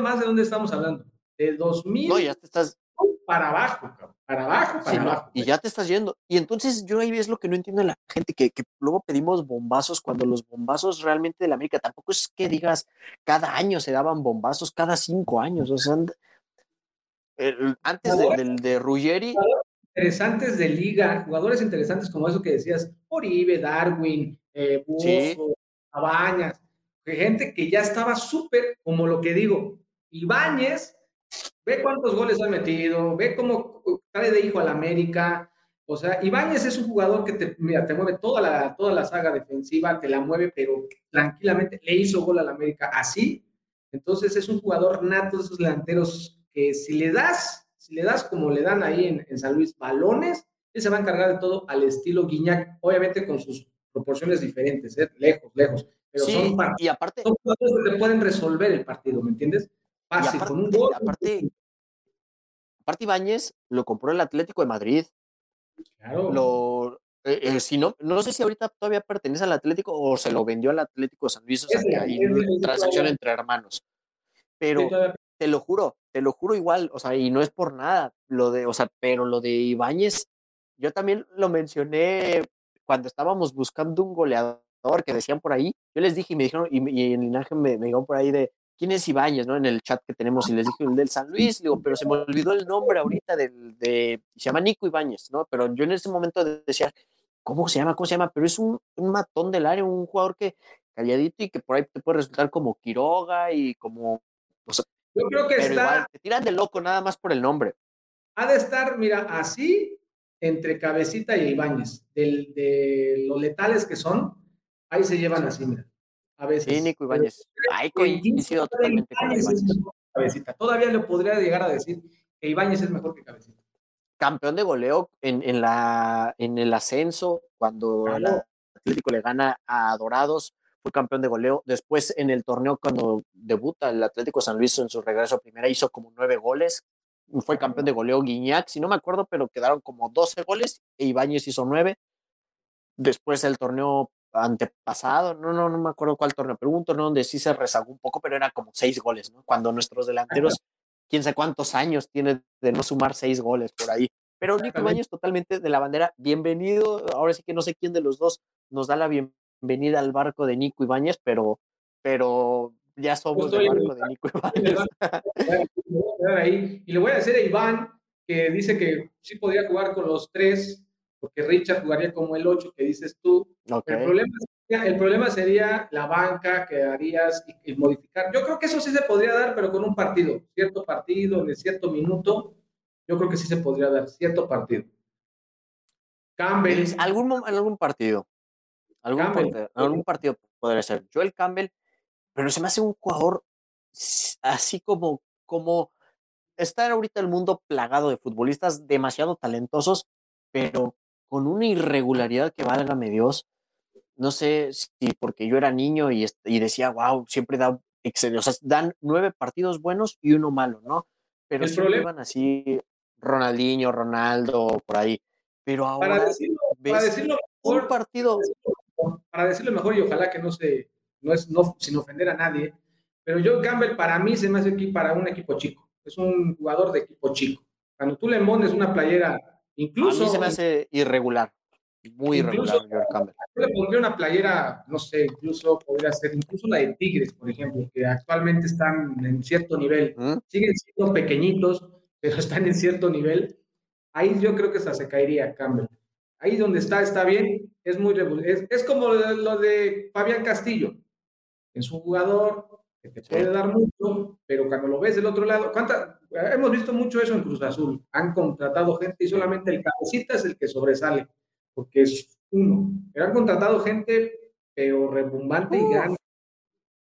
más de dónde estamos hablando. De 2000 no, ya te estás... para abajo, para abajo, para abajo. y ya te estás yendo. Y entonces yo ahí es lo que no entiendo la gente, que, que luego pedimos bombazos cuando los bombazos realmente de la América tampoco es que digas cada año se daban bombazos, cada cinco años. O sea, antes de, de Ruggeri, interesantes de liga, jugadores interesantes como eso que decías, Oribe, Darwin, eh, Buzo, Abañas, gente que ya estaba súper, como lo que digo, Ibáñez, ve cuántos goles ha metido, ve cómo sale de hijo al América, o sea, Ibáñez es un jugador que te, mira, te mueve toda la, toda la saga defensiva, te la mueve, pero tranquilamente le hizo gol al América así. Entonces es un jugador nato de esos delanteros que si le das si le das como le dan ahí en, San Luis balones, él se va a encargar de todo al estilo Guiñac, obviamente con sus proporciones diferentes, ¿eh? lejos, lejos. Pero son, y aparte, son jugadores que te pueden resolver el partido, ¿me entiendes? Fácil, con un gol. Aparte, aparte Ibáñez lo compró el Atlético de Madrid. Claro. Lo, eh, eh, si no, no sé si ahorita todavía pertenece al Atlético o se lo vendió al Atlético de San Luis, o sea, que hay una transacción entre hermanos. Pero te lo juro, te lo juro igual, o sea, y no es por nada, lo de, o sea, pero lo de Ibáñez, yo también lo mencioné cuando estábamos buscando un goleador que decían por ahí, yo les dije y me dijeron, y, en el me, me dijeron por ahí de, ¿quién es Ibáñez, no? En el chat que tenemos, y les dije el del San Luis, digo, pero se me olvidó el nombre ahorita del, de, se llama Nico Ibáñez, ¿no? Pero yo en ese momento decía, ¿cómo se llama? ¿Cómo se llama? Pero es un, un matón del área, un jugador que calladito y que por ahí te puede resultar como Quiroga y como, o sea, yo creo que está. te tiran de loco nada más por el nombre. Ha de estar, mira, así entre Cabecita y Ibáñez. de los letales que son, ahí se llevan así, mira. A veces. Sí, Nico Ibáñez. Ahí coincido totalmente con Ibáñez. Cabecita. Todavía le podría llegar a decir que Ibáñez es mejor que Cabecita. Campeón de goleo en, en, la, en el ascenso, cuando el Atlético le gana a Dorados fue campeón de goleo. Después en el torneo cuando debuta el Atlético San Luis en su regreso a primera hizo como nueve goles. Fue campeón de goleo Guiñac, si no me acuerdo, pero quedaron como 12 goles e Ibáñez hizo nueve. Después el torneo antepasado, no, no, no me acuerdo cuál torneo, pero hubo un torneo donde sí se rezagó un poco, pero era como seis goles, ¿no? Cuando nuestros delanteros, quién sabe cuántos años tiene de no sumar seis goles por ahí. Pero Nico Ibáñez totalmente de la bandera, bienvenido. Ahora sí que no sé quién de los dos nos da la bienvenida venida al barco de Nico Ibáñez, pero, pero ya somos el barco de Nico Ibáñez. Y le voy a decir a Iván, que dice que sí podría jugar con los tres, porque Richard jugaría como el ocho que dices tú. El, problema sería, el, problema sería, la banca que harías y, modificar. Yo creo que eso sí se podría dar, pero con un partido, cierto partido, de cierto minuto, yo creo que sí se podría dar, cierto partido. Campbell. Algún, algún partido. Algún, partido podría ser Joel Campbell, pero se me hace un jugador así como, como está ahorita el mundo plagado de futbolistas demasiado talentosos, pero con una irregularidad que válgame Dios. No sé si porque yo era niño y, y decía, wow, siempre da o sea, dan nueve partidos buenos y uno malo, ¿no? Pero siempre van así Ronaldinho, Ronaldo, por ahí. Pero ahora para decirlo, ves un partido, para decirlo mejor y ojalá que no se, no es no, sin ofender a nadie, pero Joe Campbell para mí se me hace aquí para un equipo chico, es un jugador de equipo chico. Cuando tú le pones una playera Incluso. A mí se me hace irregular. Muy irregular, Campbell. Yo le pondría una playera, no sé, incluso podría ser, incluso la de Tigres, por ejemplo, que actualmente están en cierto nivel. ¿Mm? Siguen siendo pequeñitos, pero están en cierto nivel. Ahí yo creo que hasta se caería Campbell. Ahí donde está, está bien. Es muy es, es como lo de Fabián Castillo. Es un jugador que te puede dar mucho, pero cuando lo ves del otro lado, ¿cuánta? hemos visto mucho eso en Cruz Azul. Han contratado gente y solamente el cabecita es el que sobresale, porque es uno. Pero han contratado gente, pero rebumbante y grande.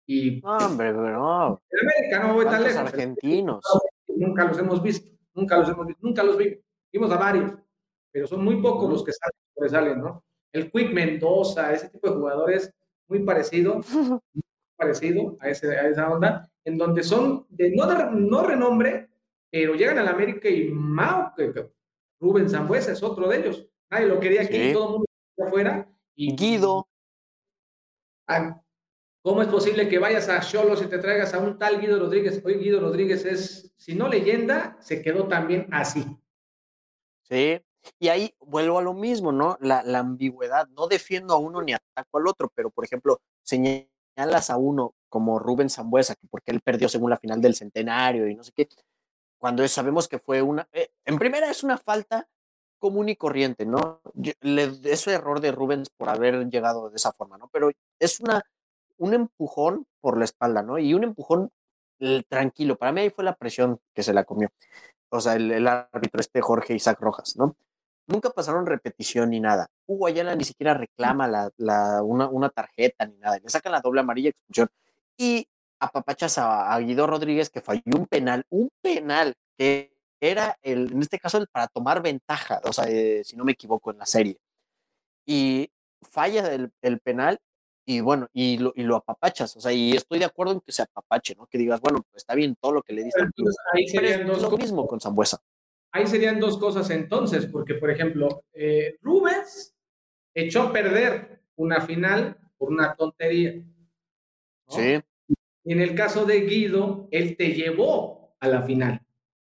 Y, hombre, pero no. El no voy tan lejos. argentinos. Nunca los hemos visto, nunca los hemos visto, nunca los vimos. Vimos a varios, pero son muy pocos los que sobresalen, ¿no? El Quick Mendoza, ese tipo de jugadores, muy parecido, parecido a, ese, a esa onda, en donde son de no, de, no renombre, pero llegan a la América y Mao, que, que Rubén Zambuesa es otro de ellos. Nadie lo quería aquí, todo el mundo afuera. Y Guido. Ah, ¿Cómo es posible que vayas a Cholos y te traigas a un tal Guido Rodríguez? Hoy Guido Rodríguez es, si no leyenda, se quedó también así. Sí, y ahí vuelvo a lo mismo, ¿no? La, la ambigüedad. No defiendo a uno ni ataco al otro, pero por ejemplo, señalas a uno como Rubén Zambuesa, que porque él perdió según la final del centenario y no sé qué, cuando sabemos que fue una, eh, en primera es una falta común y corriente, ¿no? Yo, le, es error de Rubens por haber llegado de esa forma, ¿no? Pero es una, un empujón por la espalda, ¿no? Y un empujón el, tranquilo. Para mí ahí fue la presión que se la comió. O sea, el, el árbitro este Jorge Isaac Rojas, ¿no? Nunca pasaron repetición ni nada. Hugo Ayala ni siquiera reclama la, la, una, una, tarjeta ni nada. Le sacan la doble amarilla expulsión. Y apapachas a, a Guido Rodríguez que falló un penal, un penal que era el, en este caso el para tomar ventaja, o sea, eh, si no me equivoco en la serie. Y falla el, el penal y bueno, y lo, y lo, apapachas, o sea, y estoy de acuerdo en que se apapache, ¿no? Que digas, bueno, pues está bien todo lo que le diste. Entonces, ahí serían Pero es dos lo mismo con Zambuesa. Ahí serían dos cosas entonces, porque por ejemplo, eh, Rubens echó a perder una final por una tontería. ¿no? Sí. Y en el caso de Guido, él te llevó a la final.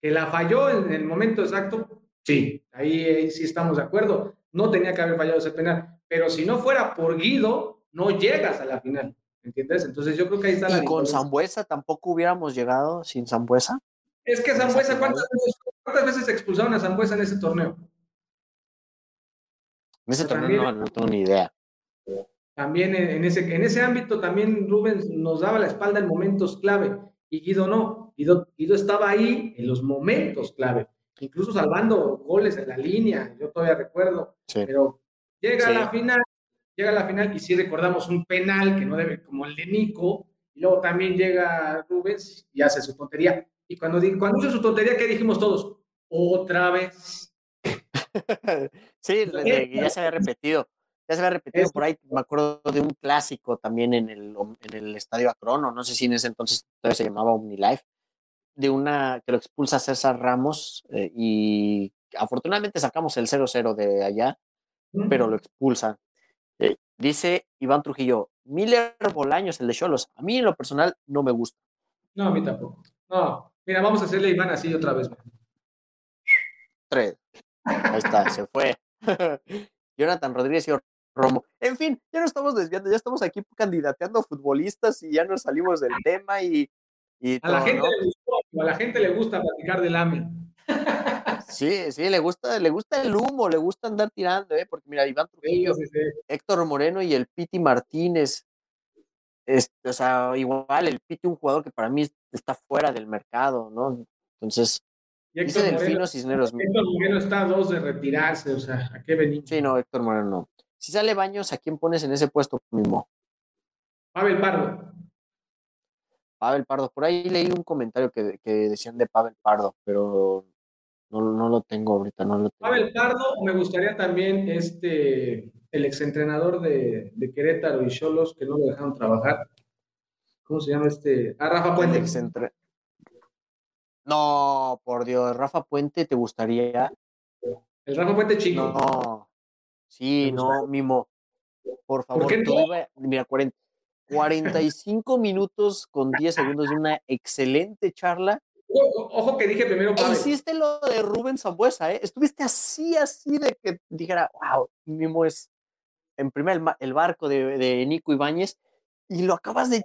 Que la falló en el momento exacto, sí, ahí, ahí sí estamos de acuerdo. No tenía que haber fallado ese penal. Pero si no fuera por Guido, no llegas a la final. ¿Entiendes? Entonces yo creo que ahí está la ¿Y con Zambuesa tampoco hubiéramos llegado sin Zambuesa? Es que Zambuesa, ¿cuántas veces, ¿cuántas veces expulsaron a Zambuesa en ese torneo? En ese torneo no, no, tengo ni idea. También en, ese, en ese ámbito, también Rubens nos daba la espalda en momentos clave y Guido no. Guido, Guido estaba ahí en los momentos clave, incluso salvando goles en la línea, yo todavía recuerdo, sí. pero llega Sí. a la final, llega a la final y sí recordamos un penal que no debe, como el de Nico, y luego también llega Rubens y hace su tontería. Y cuando, cuando hizo su tontería, ¿qué dijimos todos? Otra vez. sí, ya se había repetido. Ya se había repetido Es- por ahí. Me acuerdo de un clásico también en el, en el estadio Acrono. No sé si en ese entonces todavía se llamaba OmniLife. De una que lo expulsa César Ramos eh, y afortunadamente sacamos el 0-0 de allá, pero lo expulsan. Eh, dice Iván Trujillo, Miller Bolaños, el de Cholos. A mí en lo personal no me gusta. No, a mí tampoco. No, mira, vamos a hacerle a Iván así otra vez. man. Tres. Ahí está, se fue. Jonathan Rodríguez y Romo. En fin, ya no estamos desviando, ya estamos aquí candidateando futbolistas y ya nos salimos del tema y, y A la gente ¿no? le gustó, a la gente le gusta platicar del AME. Sí, sí, le gusta, le gusta el humo, le gusta andar tirando, ¿eh? Porque mira, Iván Trujillo, Sí, sí, sí. Héctor Moreno y el Piti Martínez. Este, o sea, igual el Piti, un jugador que para mí está fuera del mercado, ¿no? Entonces, Y dice Héctor Moreno, Delfino Cisneros. Héctor Moreno está a dos de retirarse, o sea, ¿a qué venimos? Sí, no, Héctor Moreno no. Si sale Baños, ¿a quién pones en ese puesto mismo? Pavel Pardo. Pavel Pardo. Por ahí leí un comentario que, que decían de Pavel Pardo, pero no, no lo tengo ahorita, no lo tengo. Pavel Pardo, me gustaría también este, el exentrenador de, de Querétaro y Cholos, que no lo dejaron trabajar. ¿Cómo se llama este? Ah, Rafa Puente. Alex entre- No, por Dios, Rafa Puente, ¿te gustaría? El Rafa Puente chico. No. Sí, ¿Te no, Mimo. Por favor, qué tú no? iba- mira, 40 45 minutos con 10 segundos de una excelente charla Ojo, que dije primero. E hiciste lo de Rubén Zambuesa, ¿eh? Estuviste así, así de que dijera, wow, mismo es en primer el, barco de, de Nico Ibáñez y lo acabas de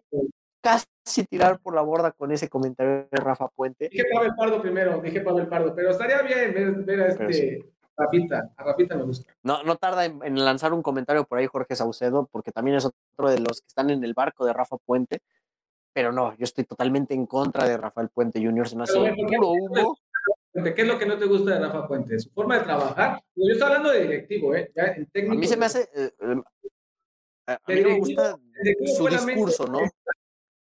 casi tirar por la borda con ese comentario de Rafa Puente. Dije Pavel Pardo primero, dije Pavel Pardo, pero estaría bien ver, a este Rafita, a Rafita me gusta. No, no tarda en, lanzar un comentario por ahí Jorge Saucedo, porque también es otro de los que están en el barco de Rafa Puente, pero no, yo estoy totalmente en contra de Rafael Puente Jr., se me hace puro humo. ¿Qué es lo que no te gusta de Rafa Puente? ¿Su forma de trabajar? Yo estoy hablando de directivo, ¿eh? Ya en técnico, a mí se me hace... Eh, eh, a mí me gusta su discurso, ¿no?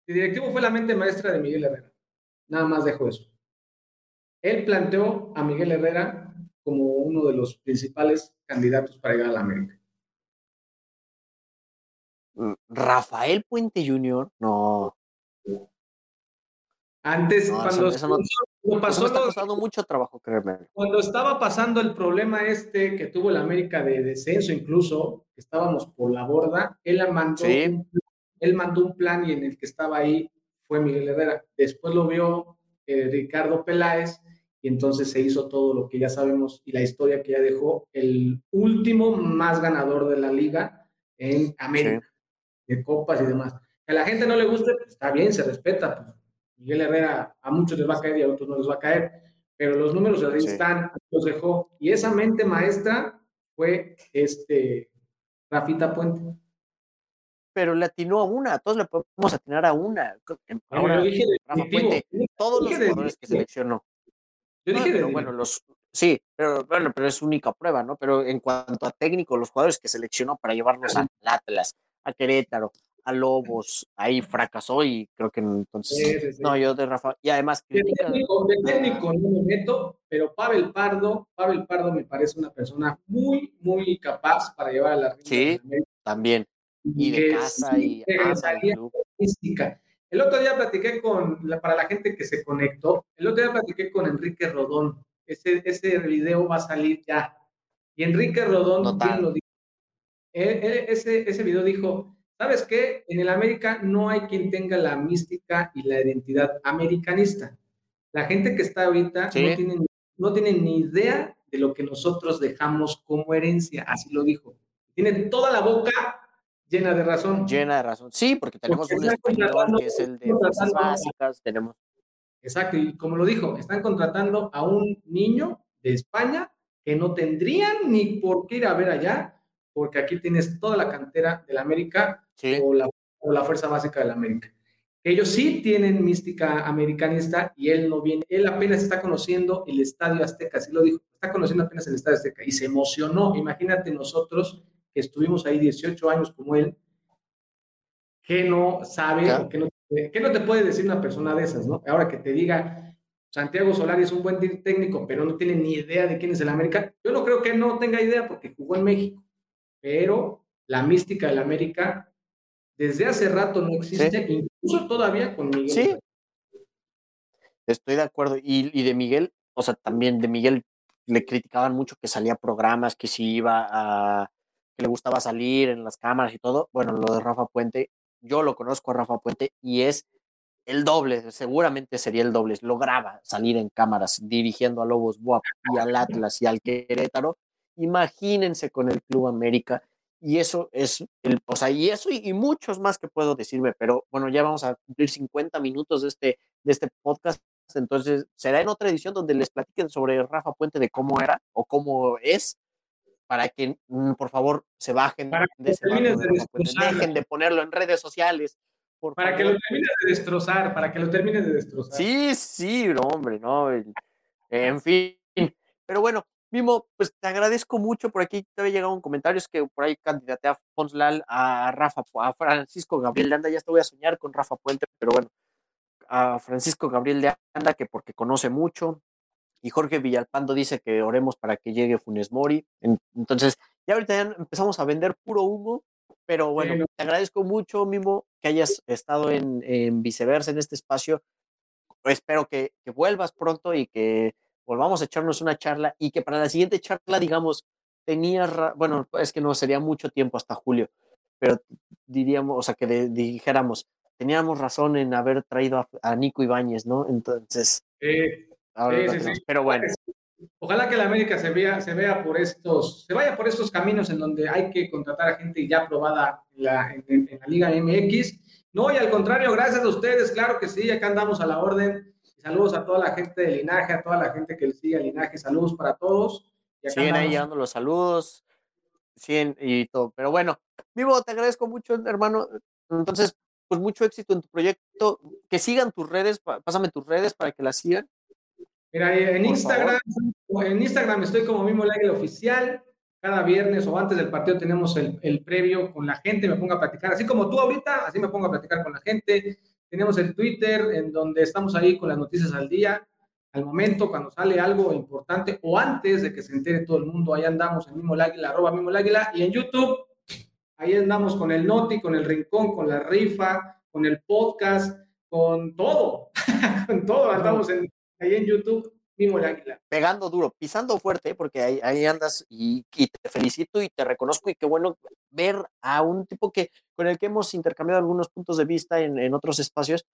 El directivo fue la mente maestra de Miguel Herrera. Nada más dejo eso. Él planteó a Miguel Herrera como uno de los principales candidatos para llegar a la América. Rafael Puente Jr., no. Antes, cuando, pasó está costando mucho trabajo, créeme. Cuando estaba pasando el problema este que tuvo la América de descenso, incluso, que estábamos por la borda, él mandó sí él mandó un plan y en el que estaba ahí fue Miguel Herrera. Después lo vio eh, Ricardo Peláez y entonces se hizo todo lo que ya sabemos y la historia que ya dejó, el último más ganador de la liga en América, de copas y demás. Que a la gente no le guste, pues, está bien, se respeta. Pues, Miguel Herrera a muchos les va a caer y a otros no les va a caer, pero los números ahí están, los dejó. Y esa mente maestra fue este Rafita Puente pero le atinó a una, todos le podemos atinar a una. Ahora, dije todos los jugadores que seleccionó. Yo dije pero bueno, los, sí, pero bueno, pero es única prueba, ¿no? Pero en cuanto a técnico, los jugadores que seleccionó para llevarlos al Atlas, a Querétaro, a Lobos, ahí fracasó y creo que entonces, no, yo de Rafa, y además de técnico, de técnico no me meto, pero Pavel Pardo, Pavel Pardo me parece una persona muy, muy capaz para llevar a la Sí, también y de casa y mística. El otro día platiqué con, para la gente que se conectó, el otro día platiqué con Enrique Rodón. Ese, ese video va a salir ya. Y Enrique Rodón bien lo dijo. E, e, ese, ese video dijo, ¿sabes qué? En el América no hay quien tenga la mística y la identidad americanista. La gente que está ahorita no, tiene, no tiene ni idea de lo que nosotros dejamos como herencia, así lo dijo. Tiene toda la boca llena de razón. Llena de razón. Sí, porque tenemos un español que es el de fuerzas básicas, tenemos. Exacto, y como lo dijo, están contratando a un niño de España que no tendrían ni por qué ir a ver allá, porque aquí tienes toda la cantera de la América o, la, o la fuerza básica de la América. Ellos sí tienen mística americanista y él no viene, él apenas está conociendo el Estadio Azteca, así lo dijo, está conociendo apenas el Estadio Azteca y se emocionó. Imagínate nosotros que estuvimos ahí 18 años como él, que no sabe, que, no, no, te puede decir una persona de esas, ¿no? Ahora que te diga, Santiago Solari es un buen técnico, pero no tiene ni idea de quién es el América, yo no creo que no tenga idea porque jugó en México, pero la mística del América desde hace rato no existe, incluso todavía con Miguel. Sí, estoy de acuerdo. Y, y de Miguel, o sea, también de Miguel le criticaban mucho que salía programas, que si iba a que le gustaba salir en las cámaras y todo. Bueno, lo de Rafa Puente, yo lo conozco a Rafa Puente y es el doble, seguramente sería el doble. Lograba salir en cámaras dirigiendo a Lobos Buap y al Atlas y al Querétaro. Imagínense con el Club América. Y eso es, el, o sea, y eso y, muchos más que puedo decirme, pero bueno, ya vamos a cumplir 50 minutos de este, de este podcast. Entonces, será en otra edición donde les platiquen sobre Rafa Puente de cómo era o cómo es para que mm, por favor se bajen de ese dejen de ponerlo en redes sociales. para que lo termines de destrozar, para que lo termines de destrozar. Sí, sí, no, hombre, no. En fin. Pero bueno, Mimo, pues te agradezco mucho. Por aquí te había llegado un comentario, es que por ahí candidate a Fonslal, a Rafa, a Francisco Gabriel de Anda, ya te voy a soñar con Rafa Puente, pero bueno, a Francisco Gabriel de Anda, que porque conoce mucho, y Jorge Villalpando dice que oremos para que llegue Funes Mori. Entonces, ya ahorita ya empezamos a vender puro humo, pero bueno, te agradezco mucho, Mimo, que hayas estado en, viceversa en este espacio. Espero que, vuelvas pronto y que volvamos a echarnos una charla y que para la siguiente charla, digamos, tenía, bueno, es que no sería mucho tiempo hasta julio, pero diríamos, o sea, que dijéramos, teníamos razón en haber traído a, a Nico Ibáñez, ¿no? Entonces, sí, sí, Pero bueno. Ojalá que la América se vea, se vea por estos, se vaya por estos caminos en donde hay que contratar a gente ya probada en la, en la Liga MX. No, y al contrario, gracias a ustedes, claro que sí, acá andamos a la orden. Saludos a toda la gente de Linaje, a toda la gente que le sigue a Linaje, saludos para todos. Siguen ahí llegando los saludos, siguen y todo. Pero bueno, Vivo, te agradezco mucho, hermano. Entonces, pues mucho éxito en tu proyecto. Que sigan tus redes, pásame tus redes para que las sigan. Mira, en Instagram, en Instagram estoy como mismo el oficial. Cada viernes o antes del partido tenemos el, el, previo con la gente, me pongo a platicar, así como tú ahorita, así me pongo a platicar con la gente. Tenemos el Twitter en donde estamos ahí con las noticias al día, al momento, cuando sale algo importante o antes de que se entere todo el mundo, ahí andamos en mismo el águila, arroba mismo el águila, y en YouTube, ahí andamos con el Noti, con el Rincón, con la rifa, con el podcast, con todo, con todo, andamos en, ahí en YouTube mismo el águila. Pegando duro, pisando fuerte, porque ahí, ahí andas y, te felicito y te reconozco y qué bueno ver a un tipo que con el que hemos intercambiado algunos puntos de vista en, en otros espacios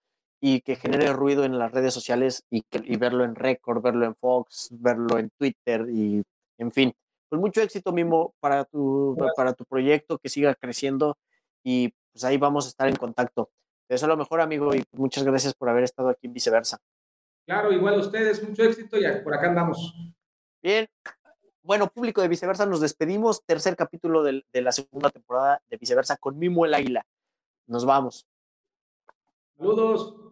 y que genere ruido en las redes sociales y, y verlo en Record, verlo en Fox, verlo en Twitter y en fin. Pues mucho éxito, Mimo, para tu, para tu proyecto, que siga creciendo y pues ahí vamos a estar en contacto. Te deseo lo mejor, amigo, y muchas gracias por haber estado aquí en viceversa. Claro, igual a ustedes, mucho éxito y por acá andamos. Bien. Bueno, público de Viceversa, nos despedimos. Tercer capítulo de, de la segunda temporada de Viceversa con Mimo el Águila. Nos vamos. Saludos.